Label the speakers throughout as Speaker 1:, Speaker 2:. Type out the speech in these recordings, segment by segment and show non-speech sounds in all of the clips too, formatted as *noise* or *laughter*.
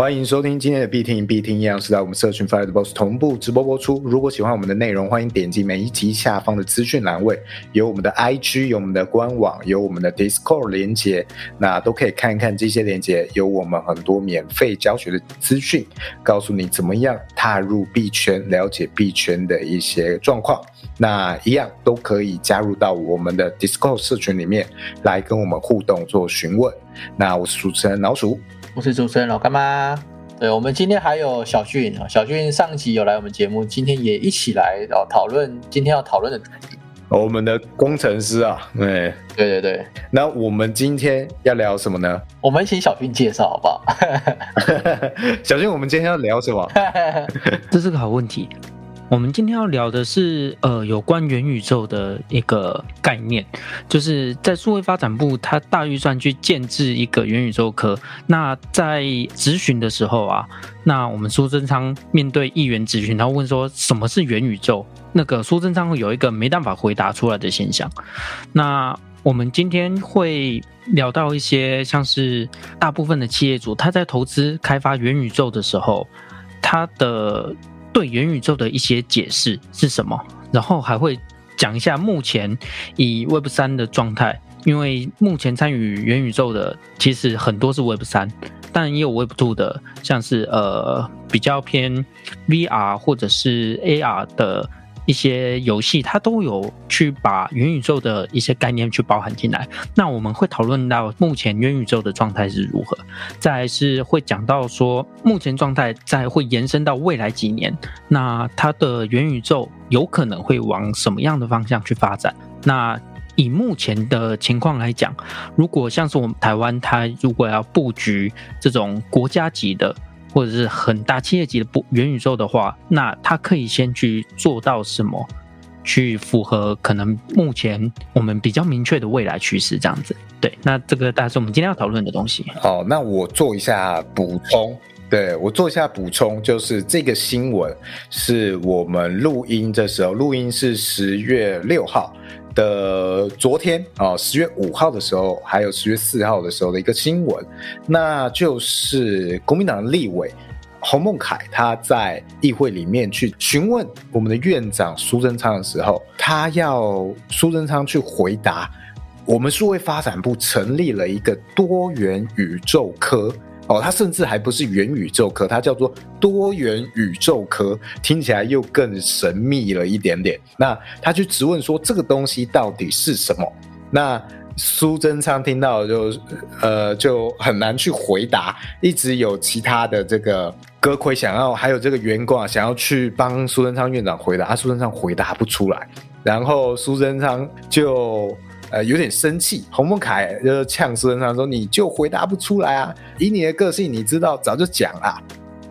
Speaker 1: 欢迎收听今天的必听必听，一样是在我们社群 Fire Boss 同步直播播出。如果喜欢我们的内容，欢迎点击每一集下方的资讯栏位，有我们的 IG，有我们的官网，有我们的 Discord 连接，那都可以看看这些连接，有我们很多免费教学的资讯，告诉你怎么样踏入币圈，了解币圈的一些状况。那一样都可以加入到我们的 Discord 社群里面来跟我们互动做询问。那我是主持人老鼠。
Speaker 2: 我是主持人老干妈，对我们今天还有小俊啊，小俊上集有来我们节目，今天也一起来哦讨论今天要讨论的主题。
Speaker 1: 我们的工程师啊，对
Speaker 2: 对对对，
Speaker 1: 那我们今天要聊什么呢？
Speaker 2: 我们请小俊介绍好不好？*laughs*
Speaker 1: 小俊，我们今天要聊什么？*laughs*
Speaker 3: 这是个好问题。我们今天要聊的是，呃，有关元宇宙的一个概念，就是在数位发展部，它大预算去建制一个元宇宙科。那在咨询的时候啊，那我们苏贞昌面对议员咨询，他问说什么是元宇宙？那个苏贞昌有一个没办法回答出来的现象。那我们今天会聊到一些，像是大部分的企业主他在投资开发元宇宙的时候，他的。对元宇宙的一些解释是什么？然后还会讲一下目前以 Web 三的状态，因为目前参与元宇宙的其实很多是 Web 三，但也有 Web two 的，像是呃比较偏 VR 或者是 AR 的。一些游戏它都有去把元宇宙的一些概念去包含进来。那我们会讨论到目前元宇宙的状态是如何，再是会讲到说目前状态再会延伸到未来几年，那它的元宇宙有可能会往什么样的方向去发展？那以目前的情况来讲，如果像是我们台湾，它如果要布局这种国家级的。或者是很大企业级的不元宇宙的话，那它可以先去做到什么，去符合可能目前我们比较明确的未来趋势这样子。对，那这个大概是我们今天要讨论的东西。
Speaker 1: 好，那我做一下补充。对我做一下补充，就是这个新闻是我们录音的时候，录音是十月六号。的昨天啊，十月五号的时候，还有十月四号的时候的一个新闻，那就是国民党的立委洪孟凯他在议会里面去询问我们的院长苏贞昌的时候，他要苏贞昌去回答，我们数位发展部成立了一个多元宇宙科。哦，它甚至还不是元宇宙科，它叫做多元宇宙科，听起来又更神秘了一点点。那他去质问说这个东西到底是什么？那苏贞昌听到就呃就很难去回答，一直有其他的这个歌魁想要，还有这个员工啊想要去帮苏贞昌院长回答，啊苏贞昌回答不出来，然后苏贞昌就。呃，有点生气，洪孟凯就呛苏贞昌说：“你就回答不出来啊！以你的个性，你知道早就讲了，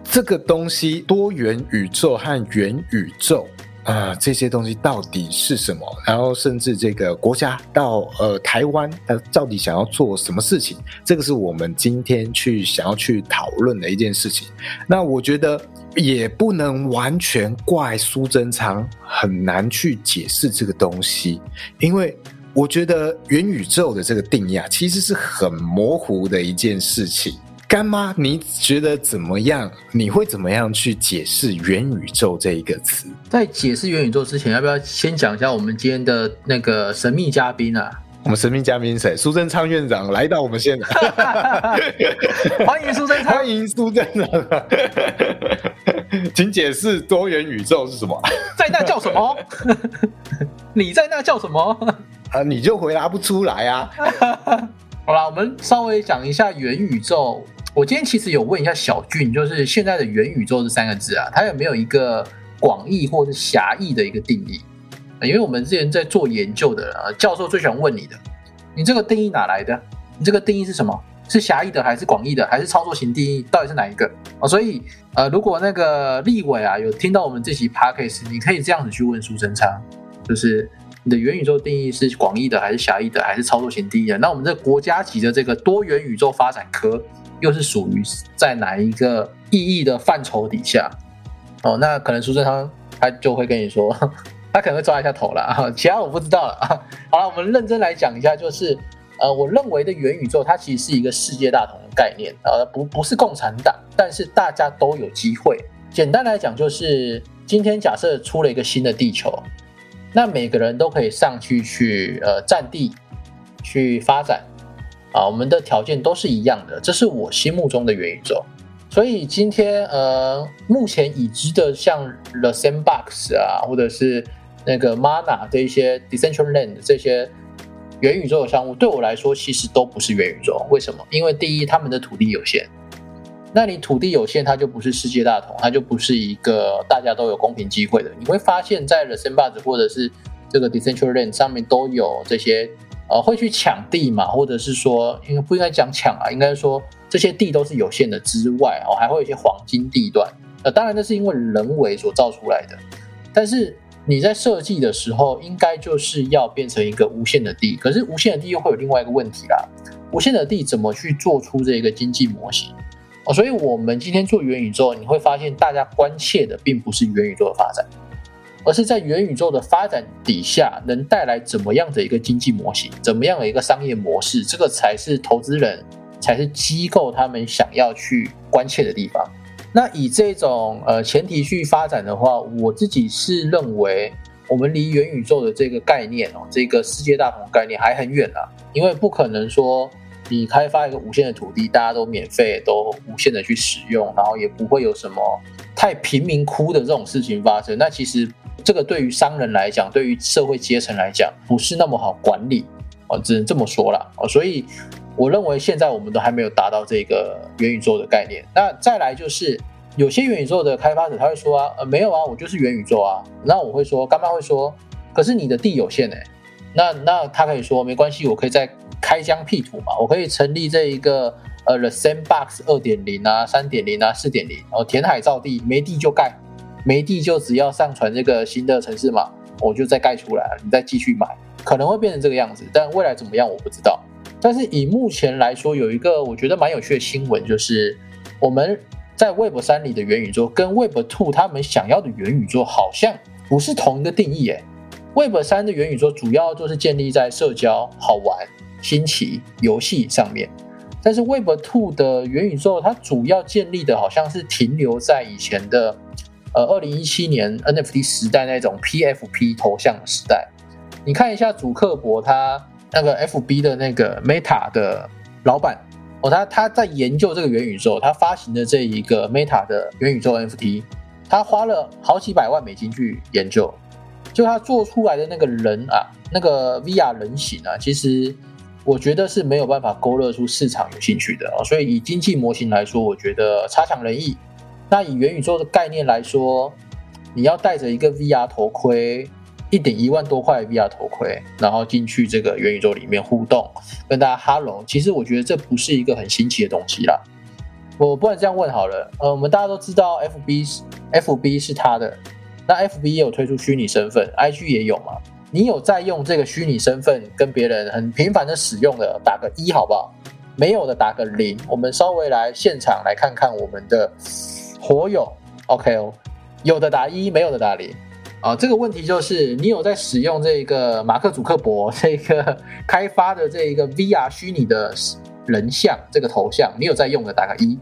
Speaker 1: 这个东西多元宇宙和元宇宙啊，这些东西到底是什么？然后甚至这个国家到呃台湾，它到底想要做什么事情？这个是我们今天去想要去讨论的一件事情。那我觉得也不能完全怪苏贞昌很难去解释这个东西，因为。我觉得元宇宙的这个定义啊，其实是很模糊的一件事情。干妈，你觉得怎么样？你会怎么样去解释元宇宙这一个词？
Speaker 2: 在解释元宇宙之前，要不要先讲一下我们今天的那个神秘嘉宾啊？
Speaker 1: 我们神秘嘉宾谁？苏贞昌院长来到我们现场，*laughs*
Speaker 2: 欢迎苏贞昌，*laughs*
Speaker 1: 欢迎苏贞昌，*laughs* 请解释多元宇宙是什么？
Speaker 2: 在那叫什么？你在那叫什么？
Speaker 1: 啊，你就回答不出来啊！*laughs*
Speaker 2: 好了，我们稍微讲一下元宇宙。我今天其实有问一下小俊，就是现在的元宇宙这三个字啊，它有没有一个广义或者狭义的一个定义？因为我们之前在做研究的啊，教授最喜欢问你的，你这个定义哪来的？你这个定义是什么？是狭义的还是广义的？还是操作型定义？到底是哪一个啊？所以呃，如果那个立委啊有听到我们这期 p a c k a g e 你可以这样子去问苏贞昌，就是。你的元宇宙定义是广义的还是狭义的，还是操作型定义？那我们这国家级的这个多元宇宙发展科又是属于在哪一个意义的范畴底下？哦，那可能苏正昌他就会跟你说，*laughs* 他可能会抓一下头了啊，*laughs* 其他我不知道了啊。*laughs* 好了，我们认真来讲一下，就是呃，我认为的元宇宙它其实是一个世界大同的概念，呃，不不是共产党，但是大家都有机会。简单来讲，就是今天假设出了一个新的地球，那每个人都可以上去去呃占地去发展啊，我们的条件都是一样的，这是我心目中的元宇宙。所以今天呃，目前已知的像 The Sandbox 啊，或者是那个 Mana 这一些 Decentraland 这些元宇宙的项目，对我来说其实都不是元宇宙。为什么？因为第一，他们的土地有限。那你土地有限，它就不是世界大同，它就不是一个大家都有公平机会的。你会发现在 The Sandbox 或者是这个 Decentraland 上面都有这些呃会去抢地嘛，或者是说应该不应该讲抢啊，应该说。这些地都是有限的之外哦，还会有一些黄金地段。呃，当然那是因为人为所造出来的。但是你在设计的时候，应该就是要变成一个无限的地。可是无限的地又会有另外一个问题啦：无限的地怎么去做出这个经济模型？所以我们今天做元宇宙，你会发现大家关切的并不是元宇宙的发展，而是在元宇宙的发展底下能带来怎么样的一个经济模型，怎么样的一个商业模式，这个才是投资人。才是机构他们想要去关切的地方。那以这种呃前提去发展的话，我自己是认为，我们离元宇宙的这个概念哦，这个世界大同概念还很远啊。因为不可能说你开发一个无限的土地，大家都免费都无限的去使用，然后也不会有什么太贫民窟的这种事情发生。那其实这个对于商人来讲，对于社会阶层来讲，不是那么好管理哦，只能这么说了哦。所以。我认为现在我们都还没有达到这个元宇宙的概念。那再来就是有些元宇宙的开发者他会说啊，呃，没有啊，我就是元宇宙啊。那我会说，干妈会说，可是你的地有限哎。那那他可以说没关系，我可以再开疆辟土嘛，我可以成立这一个呃 The Sandbox 二点零啊、三点零啊、四点零，然后填海造地，没地就盖，没地就只要上传这个新的城市嘛，我就再盖出来，你再继续买，可能会变成这个样子，但未来怎么样我不知道。但是以目前来说，有一个我觉得蛮有趣的新闻，就是我们在 Web 三里的元宇宙跟 Web Two 他们想要的元宇宙好像不是同一个定义。诶 Web 三的元宇宙主要就是建立在社交、好玩、新奇、游戏上面，但是 Web2 的元宇宙它主要建立的好像是停留在以前的呃二零一七年 NFT 时代那种 PFP 头像时代。你看一下主克伯他。那个 F B 的那个 Meta 的老板哦，他他在研究这个元宇宙，他发行的这一个 Meta 的元宇宙 N F T，他花了好几百万美金去研究，就他做出来的那个人啊，那个 V R 人形啊，其实我觉得是没有办法勾勒出市场有兴趣的哦，所以以经济模型来说，我觉得差强人意。那以元宇宙的概念来说，你要戴着一个 V R 头盔。一顶一万多块 VR 头盔，然后进去这个元宇宙里面互动，跟大家哈喽。其实我觉得这不是一个很新奇的东西啦。我不然这样问好了，呃，我们大家都知道 FB 是 FB 是他的，那 FB 也有推出虚拟身份，IG 也有嘛？你有在用这个虚拟身份跟别人很频繁的使用的，打个一好不好？没有的打个零。我们稍微来现场来看看我们的火友，OK 哦，有的打一，没有的打零。啊，这个问题就是你有在使用这个马克·祖克伯这个开发的这一个 VR 虚拟的人像这个头像，你有在用的打个一，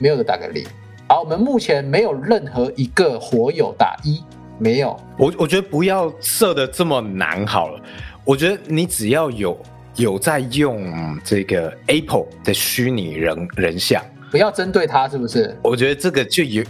Speaker 2: 没有的打个零。好，我们目前没有任何一个火友打一，没有。
Speaker 1: 我我觉得不要设的这么难好了，我觉得你只要有有在用这个 Apple 的虚拟人人像，
Speaker 2: 不要针对它，是不是？
Speaker 1: 我觉得这个就有。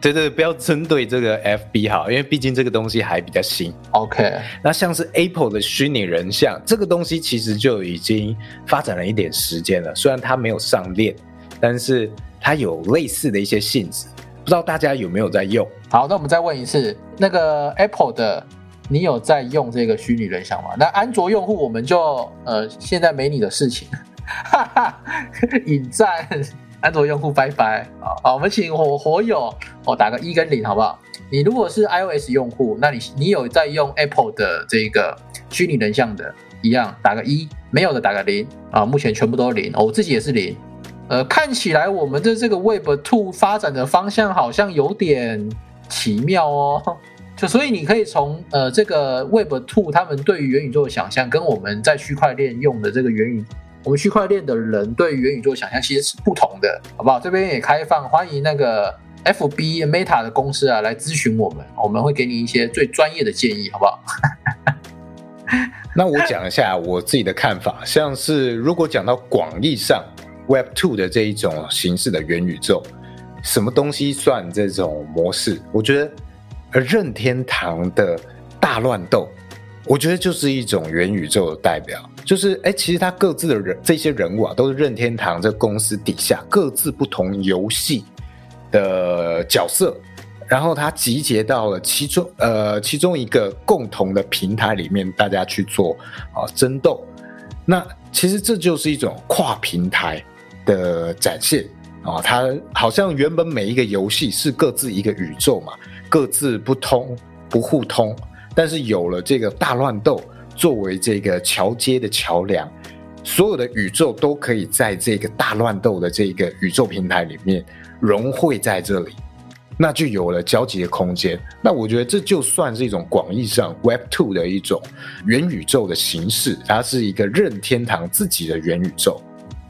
Speaker 1: 对对，不要针对这个 FB 哈，因为毕竟这个东西还比较新。
Speaker 2: OK，
Speaker 1: 那像是 Apple 的虚拟人像，这个东西其实就已经发展了一点时间了。虽然它没有上链，但是它有类似的一些性质，不知道大家有没有在用？
Speaker 2: 好，那我们再问一次，那个 Apple 的，你有在用这个虚拟人像吗？那安卓用户我们就呃，现在没你的事情，哈哈，引战。安卓用户拜拜啊！好，我们请火火友哦打个一跟零好不好？你如果是 iOS 用户，那你你有在用 Apple 的这个虚拟人像的，一样打个一，没有的打个零啊！目前全部都零，我自己也是零。呃，看起来我们的这个 Web Two 发展的方向好像有点奇妙哦。就所以你可以从呃这个 Web Two 他们对于元宇宙的想象，跟我们在区块链用的这个元宇我们区块链的人对元宇宙想象其实是不同的，好不好？这边也开放，欢迎那个 FB Meta 的公司啊来咨询我们，我们会给你一些最专业的建议，好不好？*laughs*
Speaker 1: 那我讲一下我自己的看法，像是如果讲到广义上 Web Two 的这一种形式的元宇宙，什么东西算这种模式？我觉得而任天堂的大乱斗，我觉得就是一种元宇宙的代表。就是哎，其实他各自的人这些人物啊，都是任天堂这公司底下各自不同游戏的角色。然后它集结到了其中，呃，其中一个共同的平台里面，大家去做啊争斗。那其实这就是一种跨平台的展现啊。它好像原本每一个游戏是各自一个宇宙嘛，各自不通不互通。但是有了这个大乱斗作为这个桥接的桥梁，所有的宇宙都可以在这个大乱斗的这个宇宙平台里面融汇在这里。那就有了交集的空间。那我觉得这就算是一种广义上 Web Two 的一种元宇宙的形式，它是一个任天堂自己的元宇宙。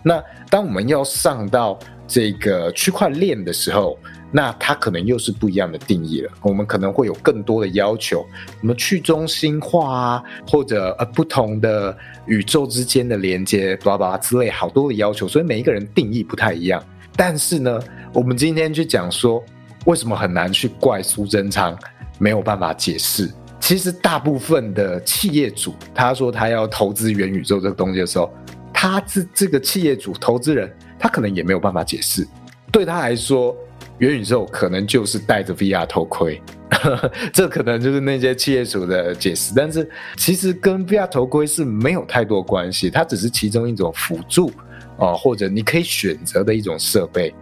Speaker 1: 那当我们要上到这个区块链的时候，那它可能又是不一样的定义了。我们可能会有更多的要求，什么去中心化啊，或者呃不同的宇宙之间的连接，巴拉巴拉之类好多的要求。所以每一个人定义不太一样。但是呢，我们今天去讲说。为什么很难去怪苏贞昌没有办法解释？其实大部分的企业主，他说他要投资元宇宙这个东西的时候，他这这个企业主投资人，他可能也没有办法解释。对他来说，元宇宙可能就是戴着 VR 头盔，*laughs* 这可能就是那些企业主的解释。但是其实跟 VR 头盔是没有太多关系，它只是其中一种辅助啊，或者你可以选择的一种设备。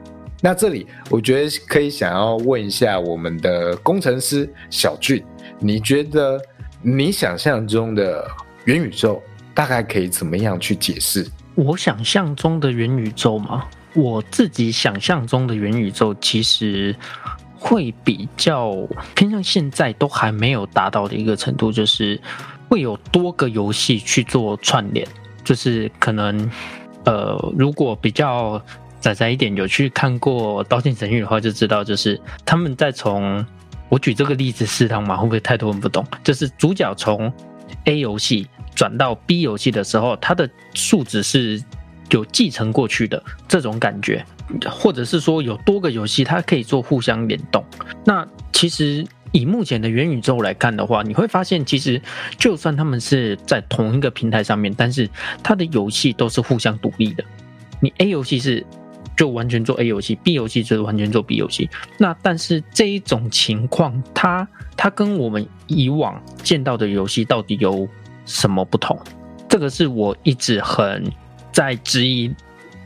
Speaker 1: 那这里我觉得可以想要问一下我们的工程师小俊，你觉得你想象中的元宇宙大概可以怎么样去解释？
Speaker 3: 我想象中的元宇宙吗？我自己想象中的元宇宙其实会比较偏向现在都还没有达到的一个程度，就是会有多个游戏去做串联，就是可能呃，如果比较。仔仔一点有去看过《刀剑神域》的话，就知道就是他们在从我举这个例子试汤嘛，会不会太多人不懂？就是主角从 A 游戏转到 B 游戏的时候，它的数值是有继承过去的这种感觉，或者是说有多个游戏它可以做互相联动。那其实以目前的元宇宙来看的话，你会发现其实就算他们是在同一个平台上面，但是它的游戏都是互相独立的。你 A 游戏是就完全做 A 游戏，B 游戏就是完全做 B 游戏。那但是这一种情况，它它跟我们以往见到的游戏到底有什么不同？这个是我一直很在质疑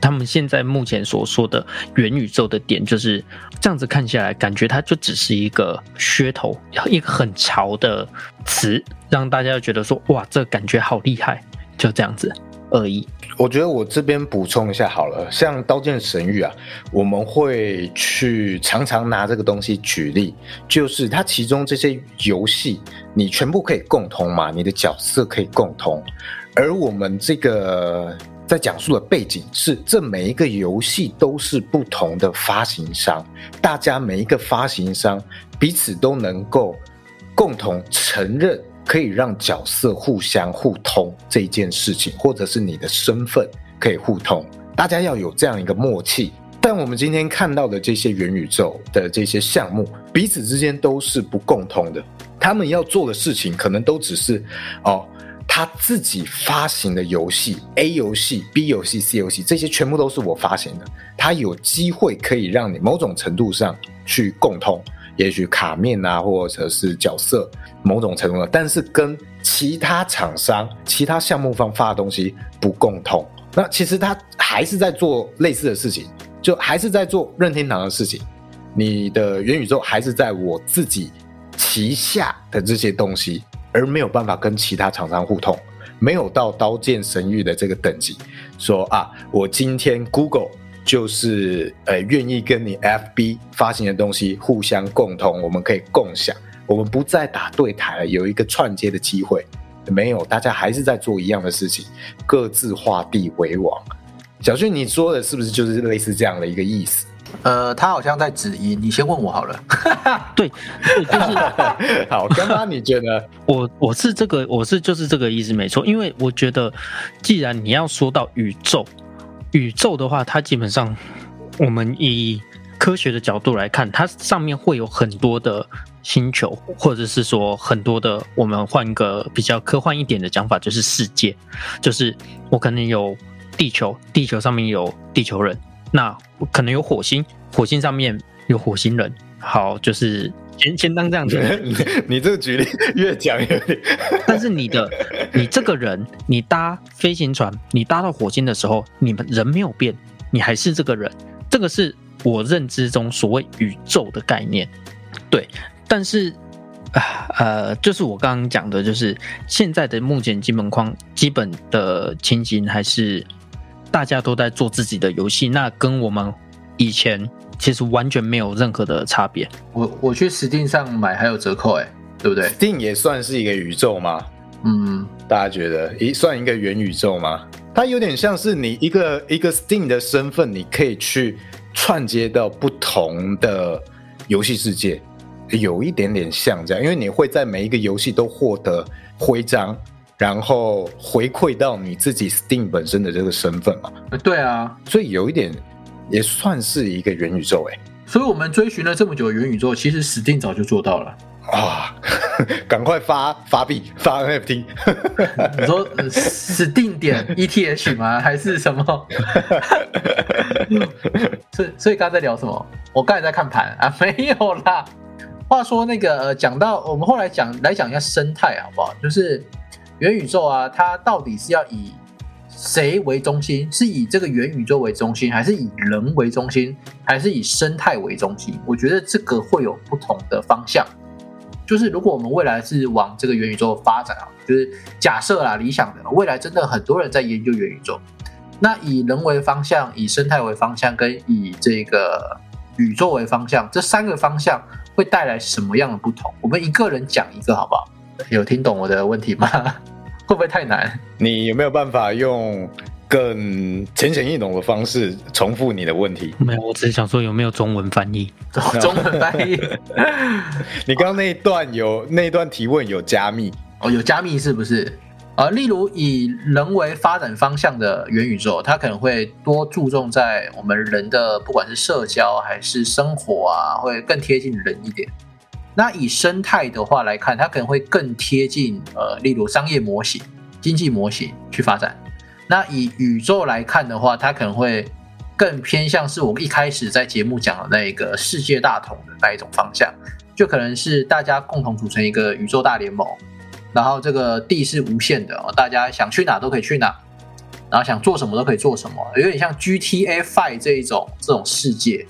Speaker 3: 他们现在目前所说的元宇宙的点，就是这样子看下来，感觉它就只是一个噱头，一个很潮的词，让大家觉得说哇，这感觉好厉害，就这样子。而已。
Speaker 1: 我觉得我这边补充一下好了，像《刀剑神域》啊，我们会去常常拿这个东西举例，就是它其中这些游戏，你全部可以共通嘛，你的角色可以共通，而我们这个在讲述的背景是，这每一个游戏都是不同的发行商，大家每一个发行商彼此都能够共同承认。可以让角色互相互通这一件事情，或者是你的身份可以互通，大家要有这样一个默契。但我们今天看到的这些元宇宙的这些项目，彼此之间都是不共通的。他们要做的事情，可能都只是哦，他自己发行的游戏，A 游戏、B 游戏、C 游戏，这些全部都是我发行的。他有机会可以让你某种程度上去共通。也许卡面啊，或者是角色某种程度的，但是跟其他厂商、其他项目方发的东西不共通。那其实他还是在做类似的事情，就还是在做任天堂的事情。你的元宇宙还是在我自己旗下的这些东西，而没有办法跟其他厂商互通，没有到刀剑神域的这个等级。说啊，我今天 Google。就是呃，愿意跟你 FB 发行的东西互相共同，我们可以共享，我们不再打对台了，有一个串接的机会。没有，大家还是在做一样的事情，各自画地为王。小俊，你说的是不是就是类似这样的一个意思？
Speaker 2: 呃，他好像在指音，你先问我好了。*laughs*
Speaker 3: 对，对，就是 *laughs*
Speaker 1: 好，刚刚你觉得
Speaker 3: 我我是这个，我是就是这个意思没错，因为我觉得既然你要说到宇宙，宇宙的话，它基本上我们以科学的角度来看，它上面会有很多的星球，或者是说很多的，我们换一个比较科幻一点的讲法，就是世界，就是我可能有地球，地球上面有地球人。那可能有火星，火星上面有火星人。好，就是先先当这样子。*laughs*
Speaker 1: 你这个举例越讲越。
Speaker 3: 但是你的，你这个人，你搭飞行船，你搭到火星的时候，你们人没有变，你还是这个人。这个是我认知中所谓宇宙的概念。对，但是啊呃，就是我刚刚讲的，就是现在的目前基本框基本的情形还是。大家都在做自己的游戏，那跟我们以前其实完全没有任何的差别。
Speaker 2: 我我去 Steam 上买还有折扣，哎，对不对
Speaker 1: ？Steam 也算是一个宇宙吗？
Speaker 2: 嗯，
Speaker 1: 大家觉得，一算一个元宇宙吗？它有点像是你一个一个 Steam 的身份，你可以去串接到不同的游戏世界，有一点点像这样，因为你会在每一个游戏都获得徽章。然后回馈到你自己 Steam 本身的这个身份嘛？
Speaker 2: 对啊，
Speaker 1: 所以有一点也算是一个元宇宙哎。
Speaker 2: 所以我们追寻了这么久的元宇宙，其实 Steam 早就做到了
Speaker 1: 啊！*laughs* 赶快发发币发 NFT。
Speaker 2: 你说 Steam 点 ETH 吗？*laughs* 还是什么？*laughs* 所以所以刚才在聊什么？我刚才在看盘啊，没有啦。话说那个讲到我们后来讲来讲一下生态好不好？就是。元宇宙啊，它到底是要以谁为中心？是以这个元宇宙为中心，还是以人为中心，还是以生态为中心？我觉得这个会有不同的方向。就是如果我们未来是往这个元宇宙发展啊，就是假设啦，理想的未来真的很多人在研究元宇宙，那以人为方向，以生态为方向，跟以这个宇宙为方向，这三个方向会带来什么样的不同？我们一个人讲一个好不好？有听懂我的问题吗？会不会太难？
Speaker 1: 你有没有办法用更浅显易懂的方式重复你的问题？
Speaker 3: 没有，我只是想说有没有中文翻译？*laughs*
Speaker 2: 中文翻译？*laughs*
Speaker 1: 你刚刚那一段有那一段提问有加密
Speaker 2: 哦？有加密是不是？呃，例如以人为发展方向的元宇宙，它可能会多注重在我们人的不管是社交还是生活啊，会更贴近人一点。那以生态的话来看，它可能会更贴近呃，例如商业模型、经济模型去发展。那以宇宙来看的话，它可能会更偏向是我们一开始在节目讲的那一个世界大同的那一种方向，就可能是大家共同组成一个宇宙大联盟，然后这个地是无限的，大家想去哪都可以去哪，然后想做什么都可以做什么，有点像 GTA Five 这一种这种世界。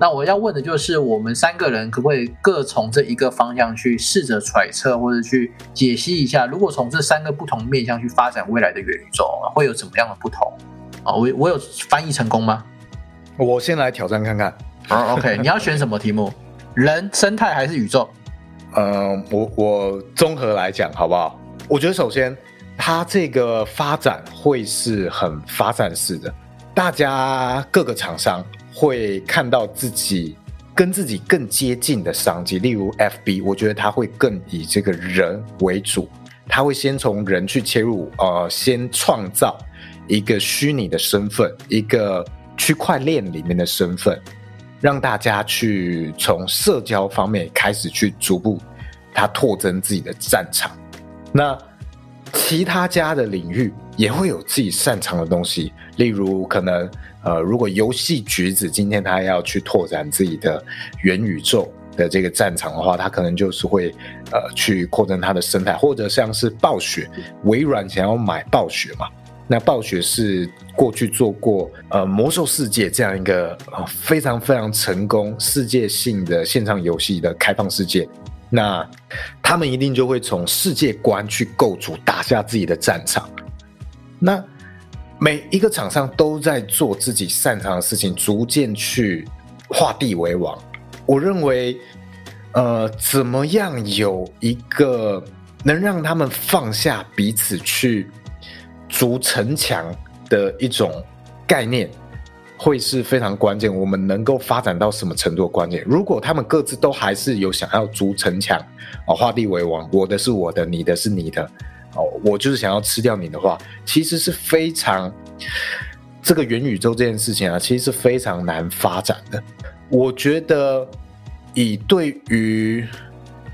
Speaker 2: 那我要问的就是，我们三个人可不可以各从这一个方向去试着揣测，或者去解析一下，如果从这三个不同面向去发展未来的元宇宙，会有怎么样的不同？啊，我我有翻译成功吗？
Speaker 1: 我先来挑战看看。
Speaker 2: 好，OK，你要选什么题目？人、生态还是宇宙？
Speaker 1: 嗯，我我综合来讲好不好？我觉得首先，它这个发展会是很发展式的，大家各个厂商。会看到自己跟自己更接近的商机，例如 FB，我觉得它会更以这个人为主，它会先从人去切入，呃，先创造一个虚拟的身份，一个区块链里面的身份，让大家去从社交方面开始去逐步它拓增自己的战场。那其他家的领域也会有自己擅长的东西，例如可能。呃，如果游戏橘子今天他要去拓展自己的元宇宙的这个战场的话，他可能就是会呃去扩展它的生态，或者像是暴雪，微软想要买暴雪嘛？那暴雪是过去做过呃魔兽世界这样一个非常非常成功世界性的线上游戏的开放世界，那他们一定就会从世界观去构筑打下自己的战场，那。每一个厂商都在做自己擅长的事情，逐渐去画地为王。我认为，呃，怎么样有一个能让他们放下彼此去筑城墙的一种概念，会是非常关键。我们能够发展到什么程度的关键？如果他们各自都还是有想要筑城墙，哦，画地为王，我的是我的，你的是你的，我就是想要吃掉你的话，其实是非常这个元宇宙这件事情啊，其实是非常难发展的。我觉得，以对于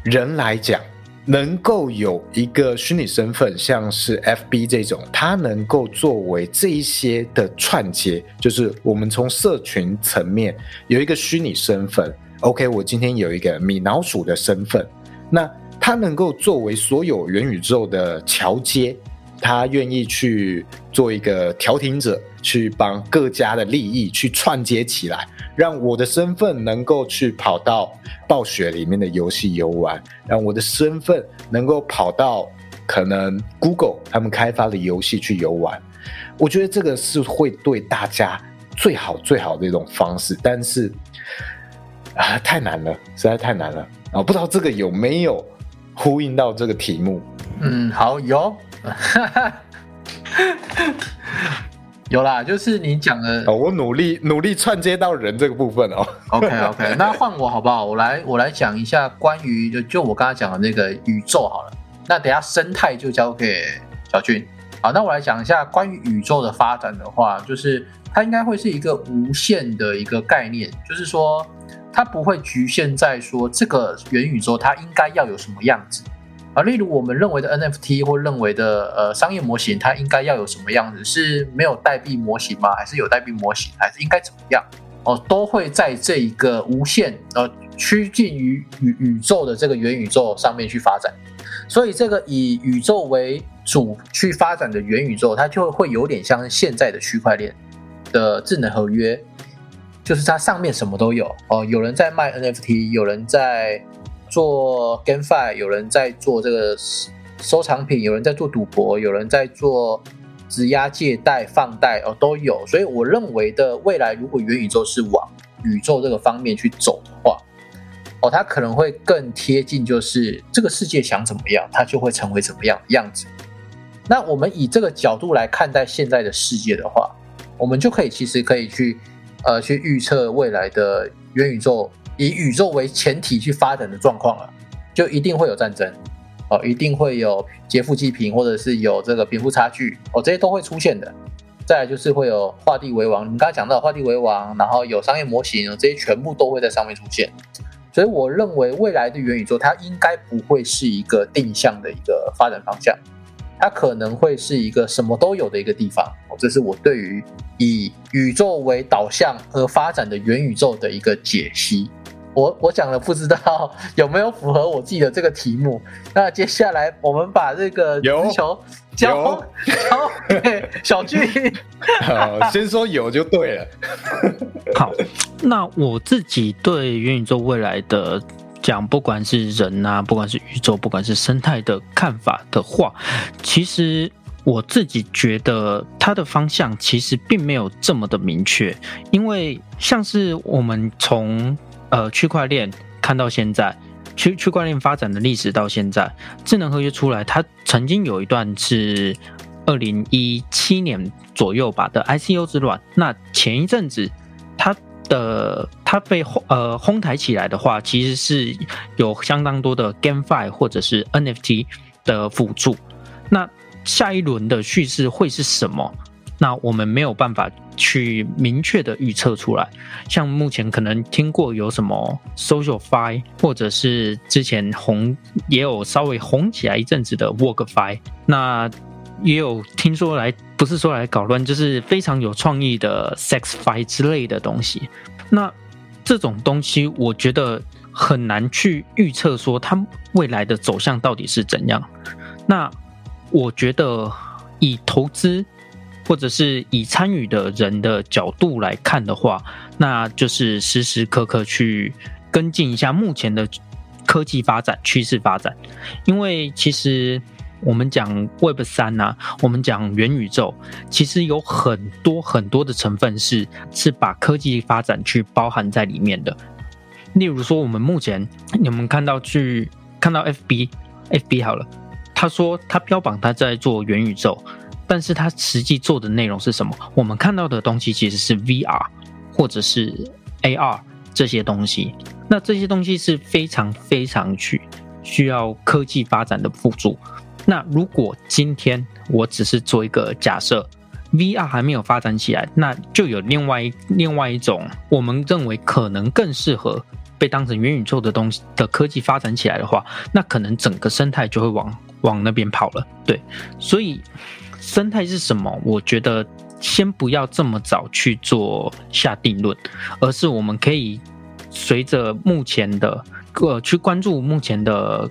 Speaker 1: 人来讲，能够有一个虚拟身份，像是 FB 这种，它能够作为这一些的串接，就是我们从社群层面有一个虚拟身份。OK，我今天有一个米老鼠的身份，那它能够作为所有元宇宙的桥接。他愿意去做一个调停者，去帮各家的利益去串接起来，让我的身份能够去跑到暴雪里面的游戏游玩，让我的身份能够跑到可能 Google 他们开发的游戏去游玩。我觉得这个是会对大家最好最好的一种方式，但是啊，太难了，实在太难了啊！不知道这个有没有呼应到这个题目？
Speaker 2: 嗯，好，有。*laughs* 有啦，就是你讲的
Speaker 1: 哦，我努力努力串接到人这个部分哦。
Speaker 2: OK OK，*laughs* 那换我好不好？我来我来讲一下关于就就我刚刚讲的那个宇宙好了。那等下生态就交给小俊。好，那我来讲一下关于宇宙的发展的话，就是它应该会是一个无限的一个概念，就是说它不会局限在说这个元宇宙它应该要有什么样子。啊，例如我们认为的 NFT 或认为的呃商业模型，它应该要有什么样子？是没有代币模型吗？还是有代币模型？还是应该怎么样？哦，都会在这一个无限呃趋近于宇宇宙的这个元宇宙上面去发展。所以这个以宇宙为主去发展的元宇宙，它就会有点像现在的区块链的智能合约，就是它上面什么都有哦，有人在卖 NFT，有人在。做 GameFi，有人在做这个收藏品，有人在做赌博，有人在做质押借贷、放贷哦，都有。所以我认为的未来，如果元宇宙是往宇宙这个方面去走的话，哦，它可能会更贴近，就是这个世界想怎么样，它就会成为怎么样样子。那我们以这个角度来看待现在的世界的话，我们就可以其实可以去呃去预测未来的元宇宙。以宇宙为前提去发展的状况了，就一定会有战争，哦，一定会有劫富济贫，或者是有这个贫富差距，哦，这些都会出现的。再来就是会有画地为王，你刚刚讲到画地为王，然后有商业模型，这些全部都会在上面出现。所以我认为未来的元宇宙它应该不会是一个定向的一个发展方向，它可能会是一个什么都有的一个地方。哦，这是我对于以宇宙为导向而发展的元宇宙的一个解析。我我讲了，不知道有没有符合我自己的这个题目。那接下来我们把这个
Speaker 1: 有
Speaker 2: 球交交给小俊。*laughs*
Speaker 1: 先说有就对了。*laughs*
Speaker 3: 好，那我自己对元宇宙未来的讲，不管是人啊，不管是宇宙，不管是生态的看法的话，其实我自己觉得它的方向其实并没有这么的明确，因为像是我们从呃，区块链看到现在，区区块链发展的历史到现在，智能合约出来，它曾经有一段是二零一七年左右吧的 ICO 之乱。那前一阵子，它的它被呃哄抬起来的话，其实是有相当多的 GameFi 或者是 NFT 的辅助。那下一轮的叙事会是什么？那我们没有办法去明确的预测出来，像目前可能听过有什么 SocialFi，或者是之前红也有稍微红起来一阵子的 WorkFi，那也有听说来不是说来搞乱，就是非常有创意的 sex fight 之类的东西。那这种东西我觉得很难去预测说它未来的走向到底是怎样。那我觉得以投资。或者是以参与的人的角度来看的话，那就是时时刻刻去跟进一下目前的科技发展趋势发展。因为其实我们讲 Web 三啊，我们讲元宇宙，其实有很多很多的成分是是把科技发展去包含在里面的。例如说，我们目前你们看到去看到 FB，FB 好了。他说他标榜他在做元宇宙，但是他实际做的内容是什么？我们看到的东西其实是 VR 或者是 AR 这些东西。那这些东西是非常非常去需要科技发展的辅助。那如果今天我只是做一个假设，VR 还没有发展起来，那就有另外另外一种我们认为可能更适合被当成元宇宙的东西的科技发展起来的话，那可能整个生态就会往往那边跑了。对，所以生态是什么？我觉得先不要这么早去做下定论，而是我们可以随着目前的呃去关注目前的。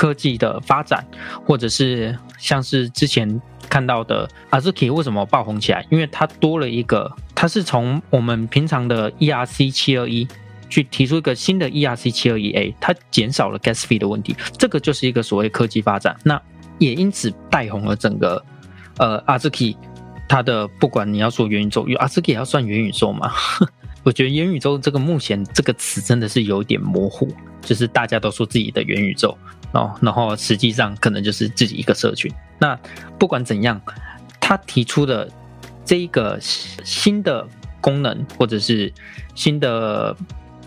Speaker 3: 科技的发展，或者是像是之前看到的 Azuki 为什么爆红起来？因为它多了一个，它是从我们平常的 ERC 七二一去提出一个新的 ERC 七二一 A，它减少了 gas fee 的问题，这个就是一个所谓科技发展。那也因此带红了整个呃 Azuki 它的不管你要说元宇宙，Azuki 要算元宇宙吗？*laughs* 我觉得元宇宙这个目前这个词真的是有点模糊，就是大家都说自己的元宇宙。哦，然后实际上可能就是自己一个社群。那不管怎样，他提出的这一个新的功能，或者是新的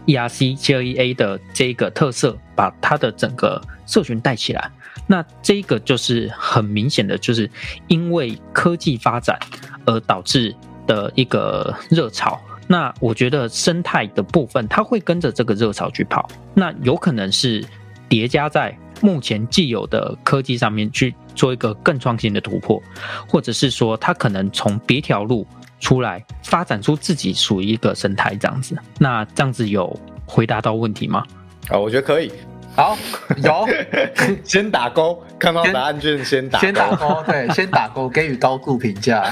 Speaker 3: ERC 七二一 A 的这一个特色，把它的整个社群带起来。那这个就是很明显的，就是因为科技发展而导致的一个热潮。那我觉得生态的部分，它会跟着这个热潮去跑。那有可能是叠加在。目前既有的科技上面去做一个更创新的突破，或者是说他可能从别条路出来发展出自己属于一个生态这样子。那这样子有回答到问题吗？
Speaker 1: 啊，我觉得可以。
Speaker 2: 好，有，*laughs*
Speaker 1: 先打勾，看到答案就先打，
Speaker 2: 先打勾，对，先打勾，给予高度评价。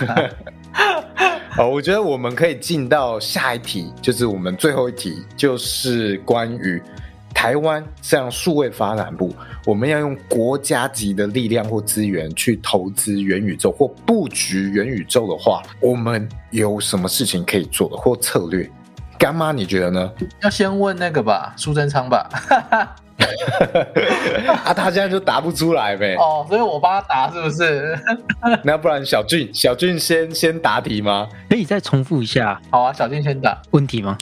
Speaker 1: 好，*laughs* 我觉得我们可以进到下一题，就是我们最后一题，就是关于。台湾这样数位发展部，我们要用国家级的力量或资源去投资元宇宙或布局元宇宙的话，我们有什么事情可以做的或策略？干妈，你觉得呢？
Speaker 2: 要先问那个吧，苏贞昌吧。*laughs*
Speaker 1: 啊，他现在就答不出来呗。
Speaker 2: 哦，所以我帮他答，是不是？*laughs*
Speaker 1: 那不然小俊，小俊先先答题吗？
Speaker 3: 可以再重复一下。
Speaker 2: 好啊，小俊先答
Speaker 3: 问题吗？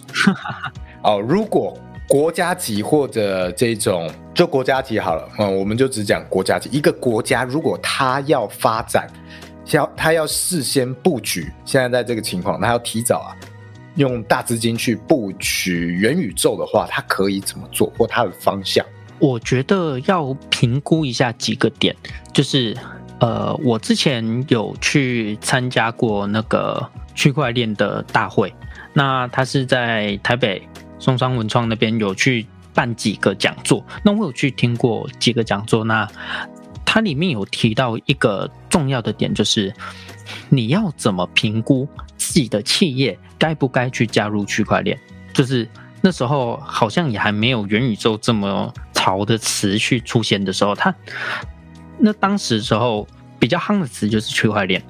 Speaker 3: *laughs*
Speaker 1: 哦，如果。国家级或者这种，就国家级好了，嗯，我们就只讲国家级。一个国家如果它要发展，要它要事先布局，现在在这个情况，它要提早啊，用大资金去布局元宇宙的话，它可以怎么做，或它的方向？
Speaker 3: 我觉得要评估一下几个点，就是呃，我之前有去参加过那个区块链的大会，那它是在台北。松山文创那边有去办几个讲座，那我有去听过几个讲座。那它里面有提到一个重要的点，就是你要怎么评估自己的企业该不该去加入区块链。就是那时候好像也还没有元宇宙这么潮的词去出现的时候，他那当时时候比较夯的词就是区块链。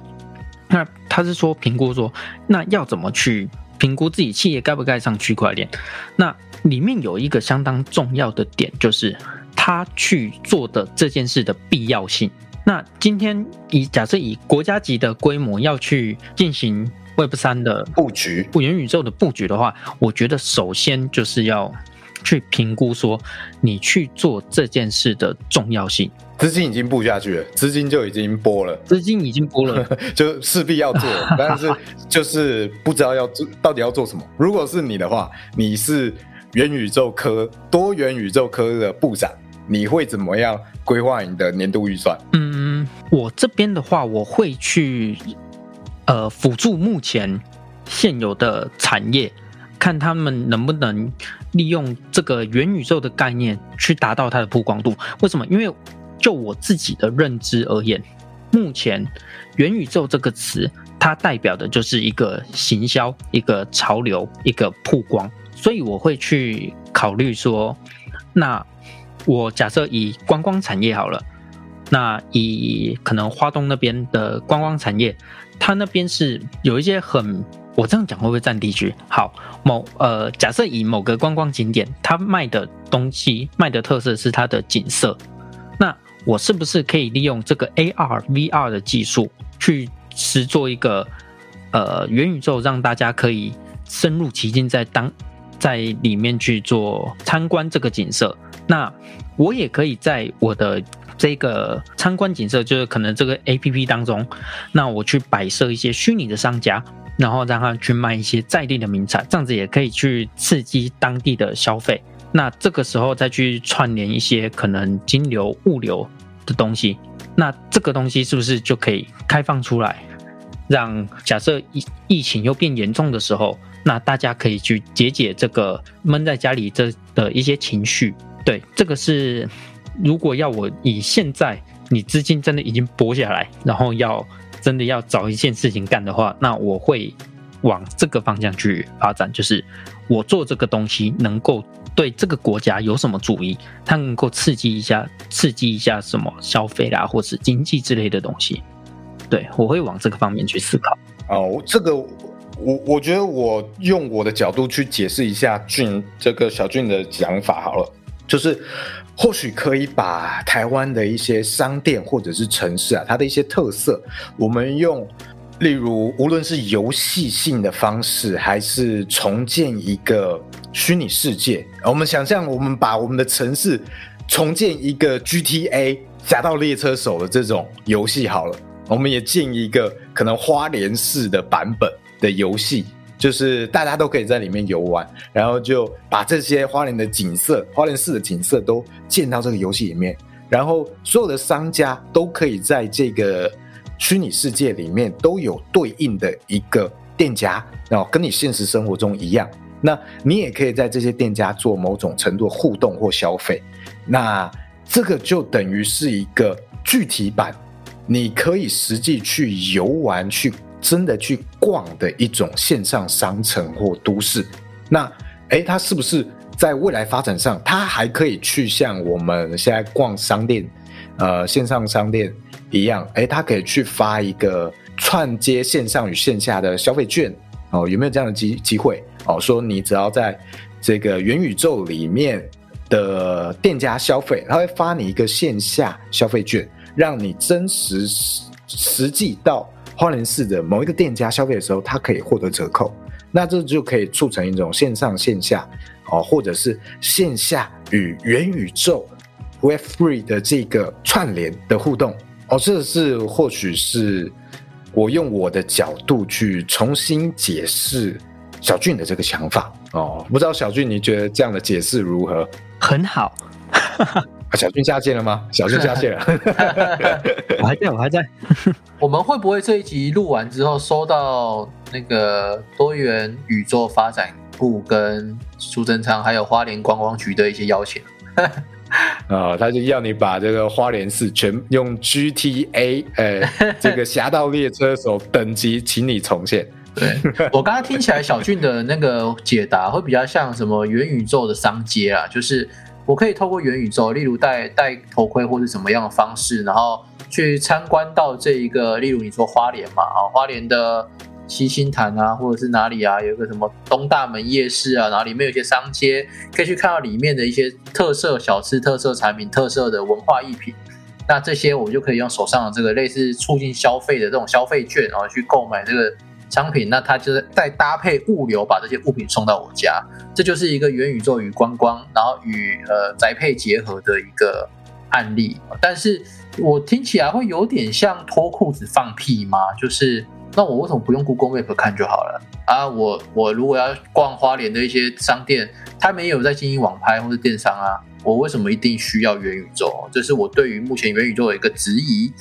Speaker 3: 那他是说评估说，那要怎么去？评估自己企业该不该上区块链，那里面有一个相当重要的点，就是他去做的这件事的必要性。那今天以假设以国家级的规模要去进行 Web 三的
Speaker 1: 布局、
Speaker 3: 元宇宙的布局的话，我觉得首先就是要去评估说你去做这件事的重要性。
Speaker 1: 资金已经布下去了，资金就已经拨了，
Speaker 3: 资金已经拨了，*laughs*
Speaker 1: 就势必要做，但是就是不知道要做到底要做什么。如果是你的话，你是元宇宙科多元宇宙科的部长，你会怎么样规划你的年度预算？
Speaker 3: 嗯，我这边的话，我会去呃辅助目前现有的产业，看他们能不能利用这个元宇宙的概念去达到它的曝光度。为什么？因为就我自己的认知而言，目前“元宇宙”这个词，它代表的就是一个行销、一个潮流、一个曝光。所以我会去考虑说，那我假设以观光产业好了，那以可能花东那边的观光产业，它那边是有一些很，我这样讲会不会占地区？好，某呃，假设以某个观光景点，它卖的东西、卖的特色是它的景色。那我是不是可以利用这个 AR、VR 的技术去实做一个呃元宇宙，让大家可以深入其境，在当在里面去做参观这个景色。那我也可以在我的这个参观景色，就是可能这个 APP 当中，那我去摆设一些虚拟的商家，然后让他去卖一些在地的名产，这样子也可以去刺激当地的消费。那这个时候再去串联一些可能金流、物流的东西，那这个东西是不是就可以开放出来，让假设疫疫情又变严重的时候，那大家可以去解解这个闷在家里这的一些情绪。对，这个是如果要我以现在你资金真的已经拨下来，然后要真的要找一件事情干的话，那我会往这个方向去发展，就是我做这个东西能够对这个国家有什么注意，它能够刺激一下、刺激一下什么消费啦，或是经济之类的东西。对我会往这个方面去思考。
Speaker 1: 哦，这个我我觉得我用我的角度去解释一下俊这个小俊的讲法好了。就是或许可以把台湾的一些商店或者是城市啊，它的一些特色，我们用，例如无论是游戏性的方式，还是重建一个虚拟世界，我们想象我们把我们的城市重建一个 GTA 侠盗猎车手的这种游戏好了，我们也建一个可能花莲式的版本的游戏。就是大家都可以在里面游玩，然后就把这些花莲的景色、花莲市的景色都建到这个游戏里面，然后所有的商家都可以在这个虚拟世界里面都有对应的一个店家，然后跟你现实生活中一样，那你也可以在这些店家做某种程度互动或消费，那这个就等于是一个具体版，你可以实际去游玩去。真的去逛的一种线上商城或都市，那诶，它是不是在未来发展上，它还可以去像我们现在逛商店，呃，线上商店一样？诶，它可以去发一个串接线上与线下的消费券哦？有没有这样的机机会？哦，说你只要在这个元宇宙里面的店家消费，他会发你一个线下消费券，让你真实实际到。花莲市的某一个店家消费的时候，它可以获得折扣，那这就可以促成一种线上线下哦，或者是线下与元宇宙 Web Three 的这个串联的互动哦，这是或许是我用我的角度去重新解释小俊的这个想法哦，不知道小俊你觉得这样的解释如何？
Speaker 3: 很好。*laughs*
Speaker 1: 啊，小俊下线了吗？小俊下线了，
Speaker 3: 我还在，我还在。*laughs*
Speaker 2: 我们会不会这一集录完之后，收到那个多元宇宙发展部跟苏贞昌还有花莲观光局的一些邀请？
Speaker 1: 啊，*laughs* 他就要你把这个花莲市全用 GTA，呃，这个侠盗猎车手等级，请你重现。
Speaker 2: 对我刚刚听起来，小俊的那个解答会比较像什么元宇宙的商街啊，就是。我可以透过元宇宙，例如戴戴头盔或者什么样的方式，然后去参观到这一个，例如你说花莲嘛，啊，花莲的七星潭啊，或者是哪里啊，有一个什么东大门夜市啊，然后里面有些商街，可以去看到里面的一些特色小吃、特色产品、特色的文化艺品。那这些我们就可以用手上的这个类似促进消费的这种消费券，然后去购买这个。商品，那它就是再搭配物流，把这些物品送到我家，这就是一个元宇宙与观光，然后与呃宅配结合的一个案例。但是我听起来会有点像脱裤子放屁吗？就是那我为什么不用 Google Map 看就好了啊？我我如果要逛花莲的一些商店，他们也有在经营网拍或者电商啊，我为什么一定需要元宇宙？这是我对于目前元宇宙的一个质疑。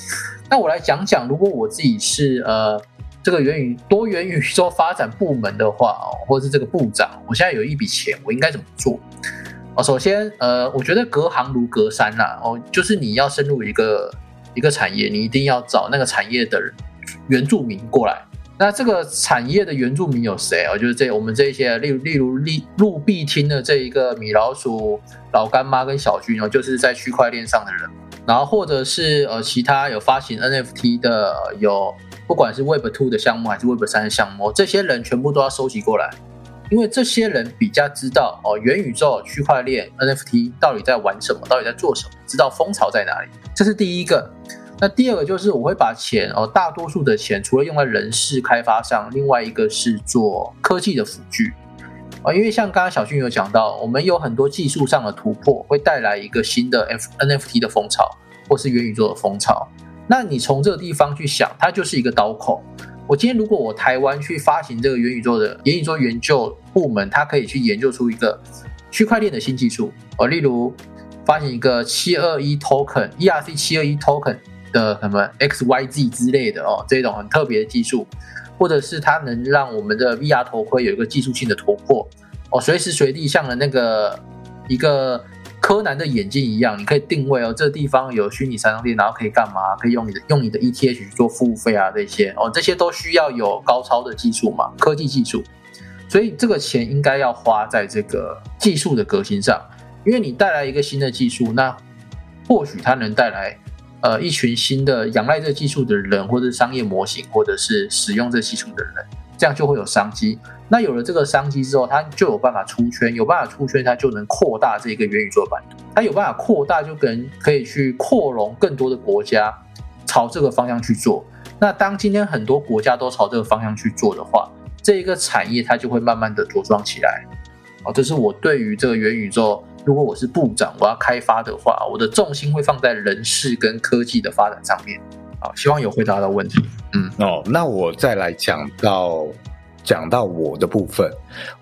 Speaker 2: 那我来讲讲，如果我自己是呃。这个元宇多元宇宙发展部门的话哦，或者是这个部长，我现在有一笔钱，我应该怎么做？哦，首先，呃，我觉得隔行如隔山呐，哦，就是你要深入一个一个产业，你一定要找那个产业的原住民过来。那这个产业的原住民有谁哦？就是这我们这些，例如例如立陆必听的这一个米老鼠、老干妈跟小军哦，就是在区块链上的人。然后或者是呃其他有发行 NFT 的有。不管是 Web Two 的项目还是 Web 三的项目，这些人全部都要收集过来，因为这些人比较知道哦，元宇宙、区块链、NFT 到底在玩什么，到底在做什么，知道风潮在哪里。这是第一个。那第二个就是我会把钱哦，大多数的钱除了用在人事开发上，另外一个是做科技的辅具啊。因为像刚刚小俊有讲到，我们有很多技术上的突破，会带来一个新的 F NFT 的风潮，或是元宇宙的风潮。那你从这个地方去想，它就是一个刀口。我今天如果我台湾去发行这个元宇宙的元宇宙研究部门，它可以去研究出一个区块链的新技术哦，例如发行一个七二一 token ERC 七二一 token。的什么 X Y Z 之类的哦，这种很特别的技术，或者是它能让我们的 VR 头盔有一个技术性的突破哦，随时随地像了那个一个柯南的眼镜一样，你可以定位哦，这地方有虚拟三张店，然后可以干嘛？可以用你的用你的 ETH 去做付费啊，这些哦，这些都需要有高超的技术嘛，科技技术，所以这个钱应该要花在这个技术的革新上，因为你带来一个新的技术，那或许它能带来。呃，一群新的仰赖这技术的人，或者商业模型，或者是使用这技术的人，这样就会有商机。那有了这个商机之后，他就有办法出圈，有办法出圈，他就能扩大这一个元宇宙版图。他有办法扩大，就跟可以去扩容更多的国家，朝这个方向去做。那当今天很多国家都朝这个方向去做的话，这一个产业它就会慢慢的茁壮起来。哦，这是我对于这个元宇宙。如果我是部长，我要开发的话，我的重心会放在人事跟科技的发展上面。好，希望有回答到问题。
Speaker 1: 嗯，哦，那我再来讲到讲到我的部分，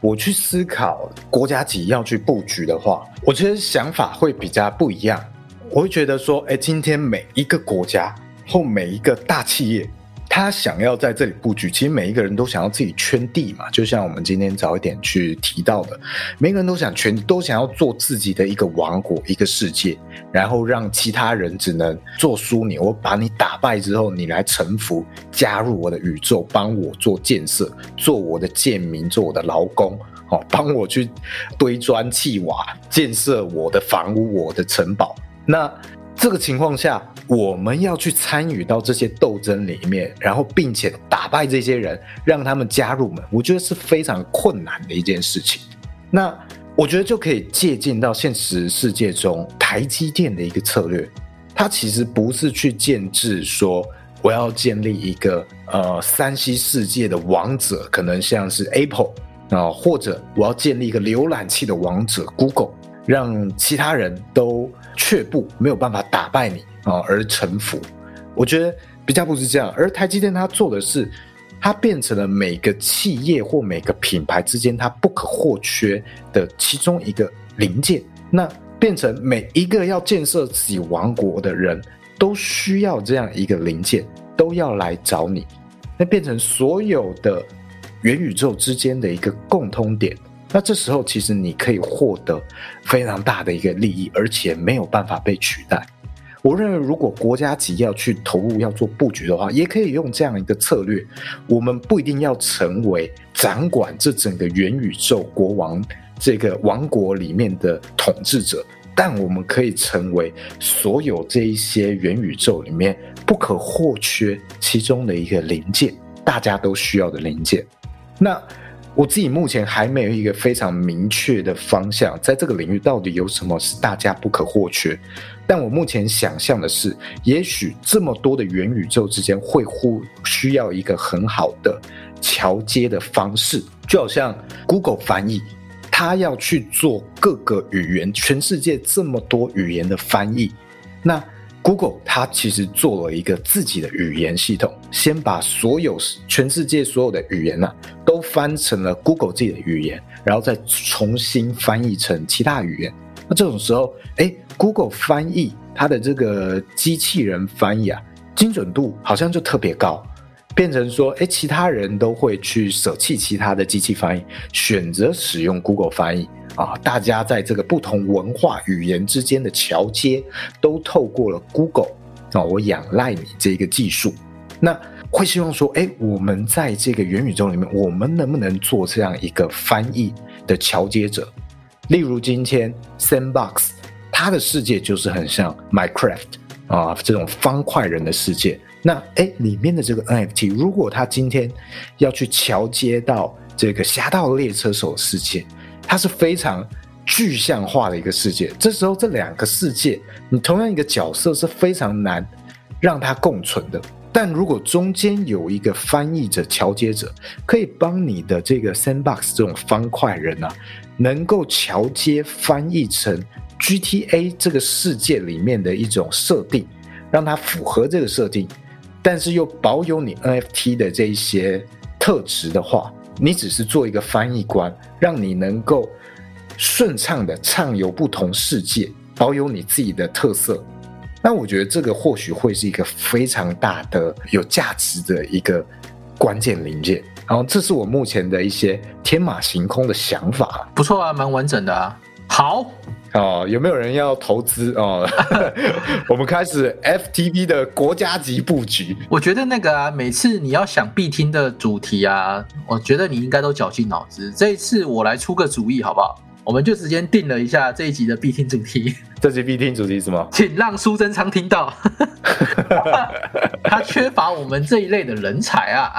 Speaker 1: 我去思考国家级要去布局的话，我其实想法会比较不一样。我会觉得说，哎，今天每一个国家或每一个大企业。他想要在这里布局，其实每一个人都想要自己圈地嘛，就像我们今天早一点去提到的，每个人都想全，都想要做自己的一个王国、一个世界，然后让其他人只能做枢纽。我把你打败之后，你来臣服，加入我的宇宙，帮我做建设，做我的贱民，做我的劳工，哦，帮我去堆砖砌瓦，建设我的房屋、我的城堡。那这个情况下。我们要去参与到这些斗争里面，然后并且打败这些人，让他们加入我们，我觉得是非常困难的一件事情。那我觉得就可以借鉴到现实世界中台积电的一个策略，它其实不是去建制说我要建立一个呃三 C 世界的王者，可能像是 Apple 啊，或者我要建立一个浏览器的王者 Google，让其他人都却步，没有办法打败你。啊，而臣服，我觉得比较不是这样。而台积电它做的是，它变成了每个企业或每个品牌之间它不可或缺的其中一个零件。那变成每一个要建设自己王国的人都需要这样一个零件，都要来找你。那变成所有的元宇宙之间的一个共通点。那这时候其实你可以获得非常大的一个利益，而且没有办法被取代。我认为，如果国家级要去投入、要做布局的话，也可以用这样一个策略。我们不一定要成为掌管这整个元宇宙国王这个王国里面的统治者，但我们可以成为所有这一些元宇宙里面不可或缺其中的一个零件，大家都需要的零件。那我自己目前还没有一个非常明确的方向，在这个领域到底有什么是大家不可或缺。但我目前想象的是，也许这么多的元宇宙之间会互需要一个很好的桥接的方式，就好像 Google 翻译，它要去做各个语言，全世界这么多语言的翻译，那 Google 它其实做了一个自己的语言系统，先把所有全世界所有的语言呢都翻成了 Google 自己的语言，然后再重新翻译成其他语言。那这种时候，哎，Google 翻译它的这个机器人翻译啊，精准度好像就特别高，变成说，哎，其他人都会去舍弃其他的机器翻译，选择使用 Google 翻译啊。大家在这个不同文化语言之间的桥接，都透过了 Google 啊，我仰赖你这一个技术，那会希望说，哎，我们在这个元宇宙里面，我们能不能做这样一个翻译的桥接者？例如今天 Sandbox，它的世界就是很像 Minecraft 啊这种方块人的世界。那哎，里面的这个 NFT，如果它今天要去桥接到这个《侠盗猎车手》世界，它是非常具象化的一个世界。这时候这两个世界，你同样一个角色是非常难让它共存的。但如果中间有一个翻译者、桥接者，可以帮你的这个 sandbox 这种方块人啊，能够桥接翻译成 GTA 这个世界里面的一种设定，让它符合这个设定，但是又保有你 NFT 的这一些特质的话，你只是做一个翻译官，让你能够顺畅的畅游不同世界，保有你自己的特色。那我觉得这个或许会是一个非常大的有价值的一个关键零件，然后这是我目前的一些天马行空的想法。
Speaker 2: 不错啊，蛮完整的啊。好
Speaker 1: 哦，有没有人要投资哦？*laughs* 我们开始 FTV 的国家级布局。
Speaker 2: 我觉得那个啊，每次你要想必听的主题啊，我觉得你应该都绞尽脑汁。这一次我来出个主意，好不好？我们就直接定了一下这一集的必听主题。
Speaker 1: 这集必听主题什么？
Speaker 2: 请让苏贞昌听到。*laughs* 他缺乏我们这一类的人才啊。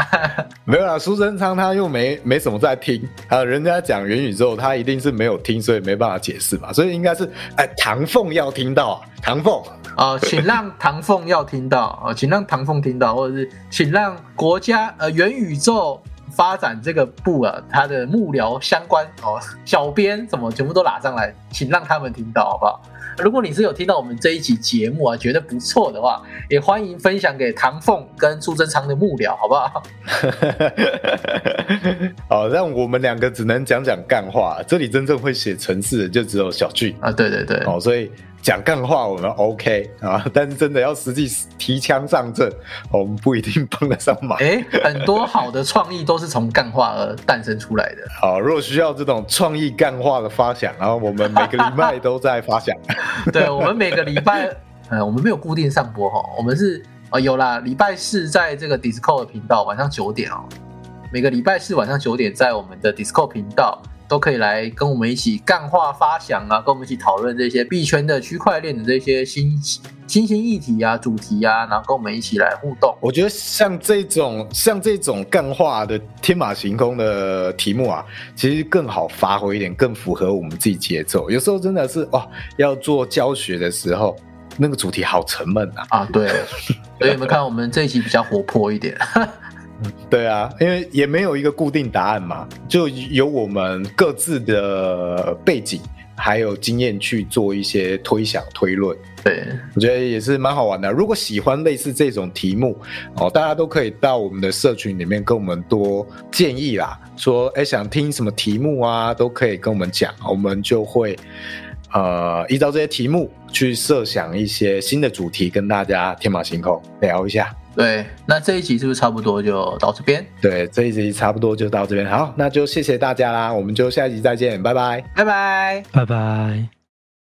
Speaker 1: 没有啦，苏贞昌他又没没什么在听啊。人家讲元宇宙，他一定是没有听，所以没办法解释嘛。所以应该是哎，唐凤要听到啊，唐凤
Speaker 2: 啊，请让唐凤要听到啊，请让唐凤听到，或者是请让国家呃元宇宙。发展这个部啊，他的幕僚相关哦，小编什么全部都拉上来，请让他们听到好不好？如果你是有听到我们这一集节目啊，觉得不错的话，也欢迎分享给唐凤跟朱珍昌的幕僚，好不好？*laughs*
Speaker 1: 好，让我们两个只能讲讲干话，这里真正会写程式的就只有小俊
Speaker 2: 啊，对对对，
Speaker 1: 哦，所以。讲干话我们 OK 啊，但是真的要实际提枪上阵，我们不一定帮得上忙。
Speaker 2: 哎，很多好的创意都是从干话而诞生出来的。*laughs*
Speaker 1: 好，如果需要这种创意干话的发想，然后我们每个礼拜都在发想。*laughs*
Speaker 2: 对，我们每个礼拜，*laughs* 呃，我们没有固定上播哈，我们是啊有啦，礼拜四在这个 Discord 频道晚上九点哦，每个礼拜四晚上九点在我们的 Discord 频道。都可以来跟我们一起干话发想啊，跟我们一起讨论这些币圈的区块链的这些新新兴议题啊、主题啊，然后跟我们一起来互动。
Speaker 1: 我觉得像这种像这种干话的天马行空的题目啊，其实更好发挥一点，更符合我们自己节奏。有时候真的是哇，要做教学的时候，那个主题好沉闷啊。
Speaker 2: 啊，对，所以你们看我们这一集比较活泼一点。
Speaker 1: 对啊，因为也没有一个固定答案嘛，就由我们各自的背景还有经验去做一些推想推论。
Speaker 2: 对，
Speaker 1: 我觉得也是蛮好玩的。如果喜欢类似这种题目哦，大家都可以到我们的社群里面跟我们多建议啦，说哎想听什么题目啊，都可以跟我们讲，我们就会呃依照这些题目去设想一些新的主题，跟大家天马行空聊一下。
Speaker 2: 对，那这一集是不是差不多就到这边？
Speaker 1: 对，这一集差不多就到这边。好，那就谢谢大家啦，我们就下一集再见，拜拜，
Speaker 2: 拜拜，
Speaker 3: 拜拜。